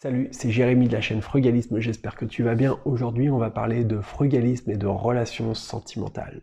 Salut, c'est Jérémy de la chaîne Frugalisme, j'espère que tu vas bien. Aujourd'hui, on va parler de frugalisme et de relations sentimentales.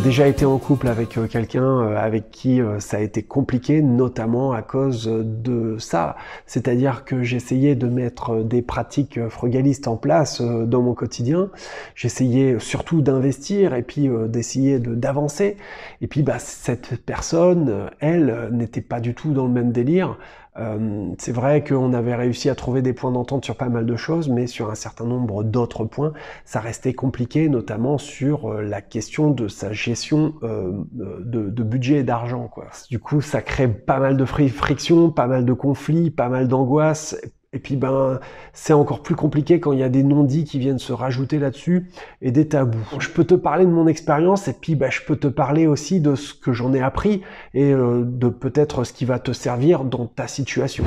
Déjà été en couple avec euh, quelqu'un euh, avec qui euh, ça a été compliqué, notamment à cause de ça. C'est-à-dire que j'essayais de mettre des pratiques frugalistes en place dans mon quotidien. J'essayais surtout d'investir et puis d'essayer d'avancer. Et puis bah, cette personne, elle, n'était pas du tout dans le même délire. Euh, c'est vrai qu'on avait réussi à trouver des points d'entente sur pas mal de choses, mais sur un certain nombre d'autres points, ça restait compliqué, notamment sur euh, la question de sa gestion euh, de, budget et d'argent. Du coup, ça crée pas mal de frictions, pas mal de conflits, pas mal d'angoisses, et puis ben c'est encore plus compliqué quand il y a des non-dits qui viennent se rajouter là-dessus et des tabous. Je peux te parler de mon expérience et puis ben, je peux te parler aussi de ce que j'en ai appris et euh, de peut-être ce qui va te servir dans ta situation.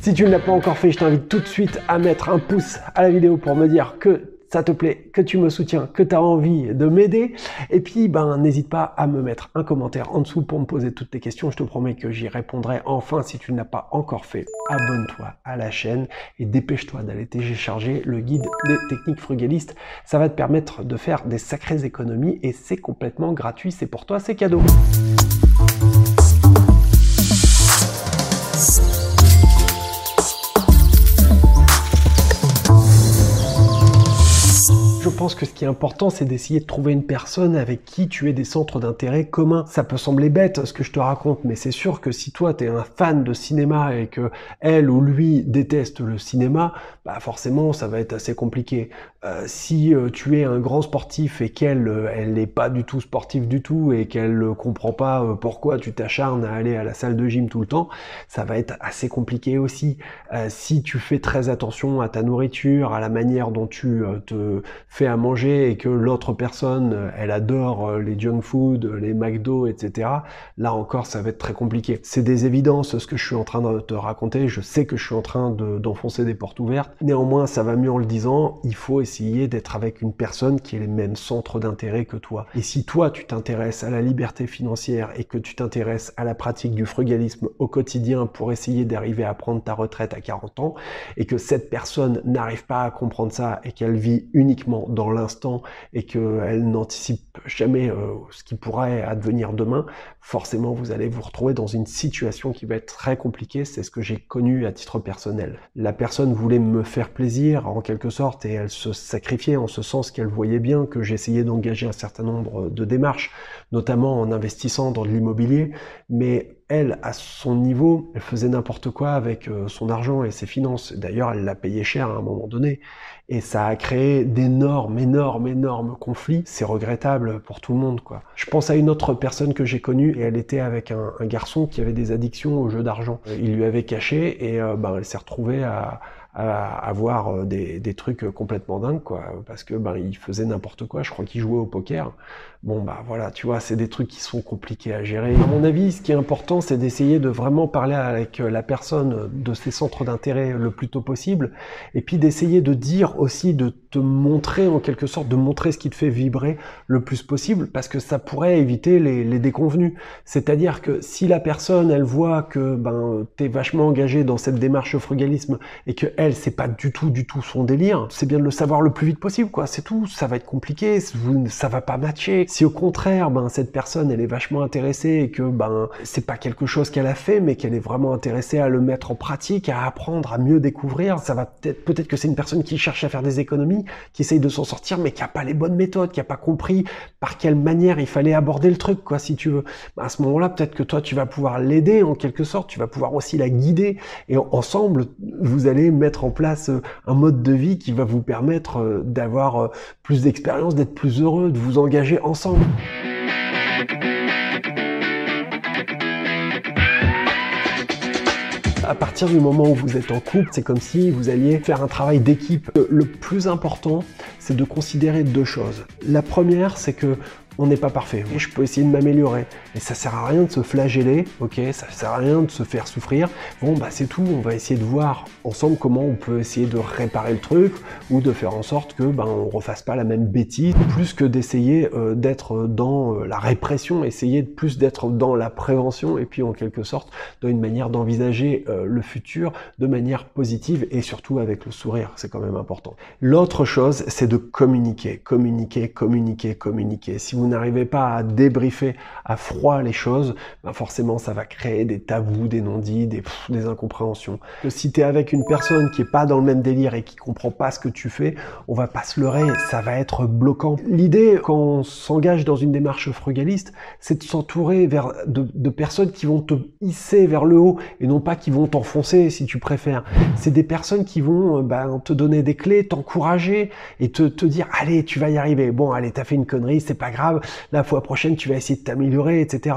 Si tu ne l'as pas encore fait, je t'invite tout de suite à mettre un pouce à la vidéo pour me dire que ça te plaît, que tu me soutiens, que tu as envie de m'aider. Et puis, ben, n'hésite pas à me mettre un commentaire en dessous pour me poser toutes tes questions. Je te promets que j'y répondrai. Enfin, si tu ne l'as pas encore fait, abonne-toi à la chaîne et dépêche-toi d'aller télécharger le guide des techniques frugalistes. Ça va te permettre de faire des sacrées économies et c'est complètement gratuit. C'est pour toi, c'est cadeau. Pense que ce qui est important, c'est d'essayer de trouver une personne avec qui tu aies des centres d'intérêt communs. Ça peut sembler bête ce que je te raconte, mais c'est sûr que si toi tu es un fan de cinéma et que elle ou lui déteste le cinéma, bah forcément ça va être assez compliqué. Euh, si euh, tu es un grand sportif et qu'elle euh, elle n'est pas du tout sportive du tout et qu'elle ne comprend pas pourquoi tu t'acharnes à aller à la salle de gym tout le temps, ça va être assez compliqué aussi. si tu fais très attention à ta nourriture, à la manière dont tu te fais à manger et que l'autre personne, elle adore les junk food, les McDo, etc. Là encore, ça va être très compliqué. C'est des évidences ce que je suis en train de te raconter. Je sais que je suis en train d'enfoncer des portes ouvertes. Néanmoins, ça va mieux en le disant. Il faut essayer d'être avec une personne qui ait les mêmes centres d'intérêt que toi. Et si toi, tu t'intéresses à la liberté financière et que tu t'intéresses à la pratique du frugalisme au quotidien pour essayer d'arriver à prendre ta retraite à 40 ans, et que cette personne n'arrive pas à comprendre ça et qu'elle vit uniquement dans l'instant et qu'elle n'anticipe jamais euh, ce qui pourrait advenir demain, forcément vous allez vous retrouver dans une situation qui va être très compliquée. C'est ce que j'ai connu à titre personnel. La personne voulait me faire plaisir en quelque sorte et elle se sacrifiait en ce sens qu'elle voyait bien que j'essayais d'engager un certain nombre de démarches, notamment en investissant dans de l'immobilier, mais elle, à son niveau, elle faisait n'importe quoi avec euh, son argent et ses finances. D'ailleurs, elle l'a payé cher à un moment donné. Et ça a créé d'énormes, énormes, énormes conflits. C'est regrettable pour tout le monde, quoi. Je pense à une autre personne que j'ai connue et elle était avec un, garçon qui avait des addictions au jeu d'argent. Il lui avait caché et ben, elle s'est retrouvée à, à avoir euh, des, trucs complètement dingues, quoi, parce que ben il faisait n'importe quoi. Je crois qu'il jouait au poker. Bon bah voilà, tu vois, c'est des trucs qui sont compliqués à gérer. À mon avis, ce qui est important, c'est d'essayer de vraiment parler avec la personne de ses centres d'intérêt le plus tôt possible, et puis d'essayer de dire aussi, de te montrer en quelque sorte, de montrer ce qui te fait vibrer le plus possible, parce que ça pourrait éviter les, les déconvenus. C'est-à-dire que si la personne, elle voit que ben t'es vachement engagé dans cette démarche frugalisme et que elle, c'est pas du tout, du tout son délire, c'est bien de le savoir le plus vite possible, quoi. C'est tout. Ça va être compliqué, ça va pas matcher si au contraire, ben, cette personne, elle est vachement intéressée et que ben, c'est pas quelque chose qu'elle a fait, mais qu'elle est vraiment intéressée à le mettre en pratique, à apprendre, à mieux découvrir, ça va peut-être, peut-être que c'est une personne qui cherche à faire des économies, qui essaye de s'en sortir, mais qui a pas les bonnes méthodes, qui a pas compris par quelle manière il fallait aborder le truc, quoi, si tu veux. Ben, à ce moment-là, peut-être que toi, tu vas pouvoir l'aider en quelque sorte, tu vas pouvoir aussi la guider, et ensemble, vous allez mettre en place euh, un mode de vie qui va vous permettre euh, d'avoir euh, plus d'expérience, d'être plus heureux, de vous engager ensemble. à partir du moment où vous êtes en couple, c'est comme si vous alliez faire un travail d'équipe. Le plus important, c'est de considérer deux choses. La première, c'est que on n'est pas parfait. Je peux essayer de m'améliorer. Et ça sert à rien de se flageller, ok? Ça sert à rien de se faire souffrir. Bon, bah c'est tout. On va essayer de voir ensemble comment on peut essayer de réparer le truc ou de faire en sorte que ben on refasse pas la même bêtise. Plus que d'essayer euh, d'être dans euh, la répression, essayer de plus d'être dans la prévention et puis en quelque sorte dans une manière d'envisager euh, le futur de manière positive et surtout avec le sourire. C'est quand même important. L'autre chose, c'est de communiquer, communiquer, communiquer, communiquer. Si vous n'arrivez pas à débriefer à froid les choses, ben forcément ça va créer des tabous, des non-dits, des, incompréhensions. Si tu es avec une personne qui est pas dans le même délire et qui comprend pas ce que tu fais, on va pas se leurrer, ça va être bloquant. L'idée quand on s'engage dans une démarche frugaliste, c'est de s'entourer de, personnes qui vont te hisser vers le haut et non pas qui vont t'enfoncer si tu préfères. C'est des personnes qui vont ben, te donner des clés, t'encourager et te, te dire allez tu vas y arriver. Bon allez t'as fait une connerie, c'est pas grave. La fois prochaine tu vas essayer de t'améliorer, etc.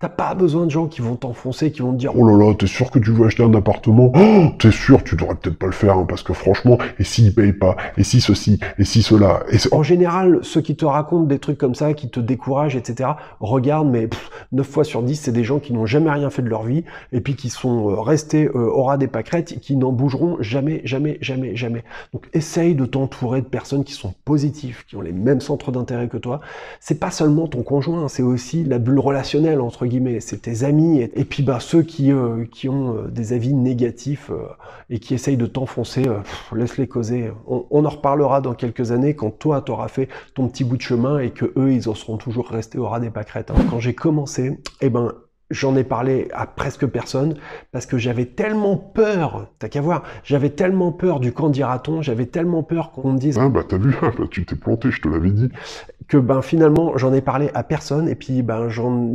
T'as pas besoin de gens qui vont t'enfoncer, qui vont te dire oh là là t'es sûr que tu veux acheter un appartement? Oh, T'es sûr tu devrais peut-être pas le faire hein, parce que franchement et s'il paye pas? Et si ceci? Et si cela? Et en général ceux qui te racontent des trucs comme ça, qui te découragent, etc. Regarde mais 9 fois sur 10 c'est des gens qui n'ont jamais rien fait de leur vie et puis qui sont euh, restés euh, au ras des pâquerettes et qui n'en bougeront jamais, jamais, jamais, jamais. Donc essaye de t'entourer de personnes qui sont positives, qui ont les mêmes centres d'intérêt que toi. C'est pas seulement ton conjoint, c'est aussi la bulle relationnelle entre guillemets, c'est tes amis et, puis bah ceux qui euh, qui ont des avis négatifs et qui essayent de t'enfoncer, laisse-les causer. On, on, en reparlera dans quelques années quand toi t'auras fait ton petit bout de chemin et que eux ils en seront toujours restés au ras des pâquerettes. Hein. Quand j'ai commencé, eh ben J'en ai parlé à presque personne parce que j'avais tellement peur, t'as qu'à voir, j'avais tellement peur du quand dira-t-on, j'avais tellement peur qu'on me dise Ah bah t'as vu, bah, tu t'es planté, je te l'avais dit. Que ben finalement j'en ai parlé à personne et puis ben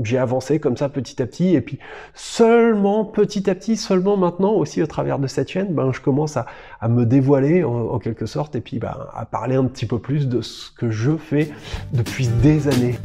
j'ai avancé comme ça petit à petit et puis seulement petit à petit, seulement maintenant aussi au travers de cette chaîne, ben je commence à, à me dévoiler en, en, quelque sorte et puis ben à parler un petit peu plus de ce que je fais depuis des années.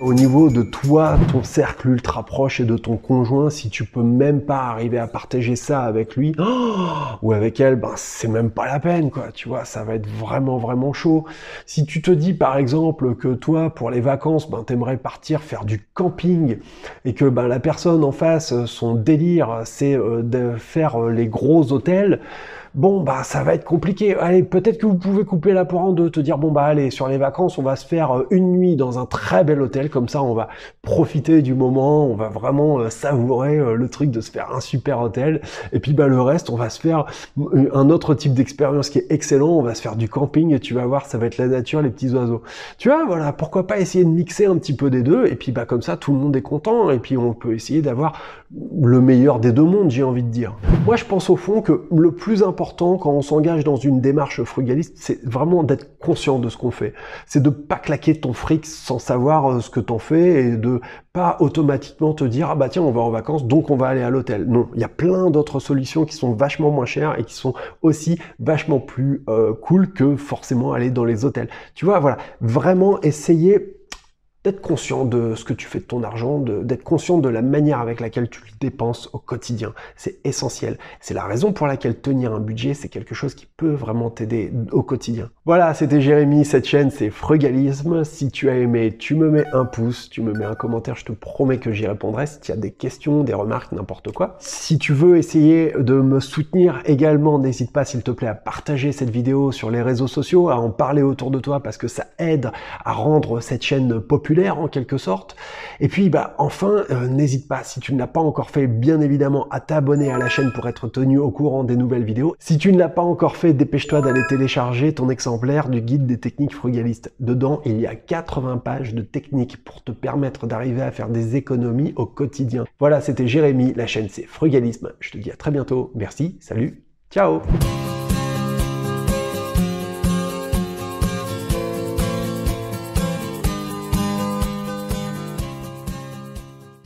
Au niveau de toi, ton cercle ultra proche et de ton conjoint, si tu peux même pas arriver à partager ça avec lui ou avec elle, ben c'est même pas la peine quoi. Tu vois, ça va être vraiment vraiment chaud. Si tu te dis par exemple que toi pour les vacances, ben t'aimerais partir faire du camping et que ben la personne en face, son délire, c'est euh, de faire euh, les gros hôtels bon bah ça va être compliqué. Allez, peut-être que vous pouvez couper la poire en deux, te dire bon bah allez, sur les vacances, on va se faire euh, une nuit dans un très bel hôtel, comme ça on va profiter du moment, on va vraiment euh, savourer euh, le truc de se faire un super hôtel. Et puis bah le reste, on va se faire un autre type d'expérience qui est excellent, on va se faire du camping et tu vas voir, ça va être la nature, les petits oiseaux. Tu vois, voilà, pourquoi pas essayer de mixer un petit peu des deux, et puis bah comme ça tout le monde est content, et puis on peut essayer d'avoir le meilleur des deux mondes, j'ai envie de dire. Moi je pense au fond que le plus important quand on s'engage dans une démarche frugaliste, c'est vraiment d'être conscient de ce qu'on fait. C'est de pas claquer ton fric sans savoir euh, ce que t'en fais et de pas automatiquement te dire ah bah tiens on va en vacances donc on va aller à l'hôtel. Non, il y a plein d'autres solutions qui sont vachement moins chères et qui sont aussi vachement plus euh, cool que forcément aller dans les hôtels. Tu vois, voilà, vraiment essayer d'être conscient de ce que tu fais de ton argent, d'être conscient de la manière avec laquelle tu le dépenses au quotidien. C'est essentiel. C'est la raison pour laquelle tenir un budget, c'est quelque chose qui peut vraiment t'aider au quotidien. Voilà, c'était Jérémy. Cette chaîne, c'est Frugalisme. Si tu as aimé, tu me mets un pouce, tu me mets un commentaire. Je te promets que j'y répondrai. Si tu as des questions, des remarques, n'importe quoi. Si tu veux essayer de me soutenir également, n'hésite pas, s'il te plaît, à partager cette vidéo sur les réseaux sociaux, à en parler autour de toi parce que ça aide à rendre cette chaîne populaire en quelque sorte. Et puis bah enfin, euh, n'hésite pas, si tu ne l'as pas encore fait, bien évidemment, à t'abonner à la chaîne pour être tenu au courant des nouvelles vidéos. Si tu ne l'as pas encore fait, dépêche-toi d'aller télécharger ton exemplaire du guide des techniques frugalistes. Dedans, il y a 80 pages de techniques pour te permettre d'arriver à faire des économies au quotidien. Voilà, c'était Jérémy, la chaîne c'est Frugalisme. Je te dis à très bientôt. Merci, salut, ciao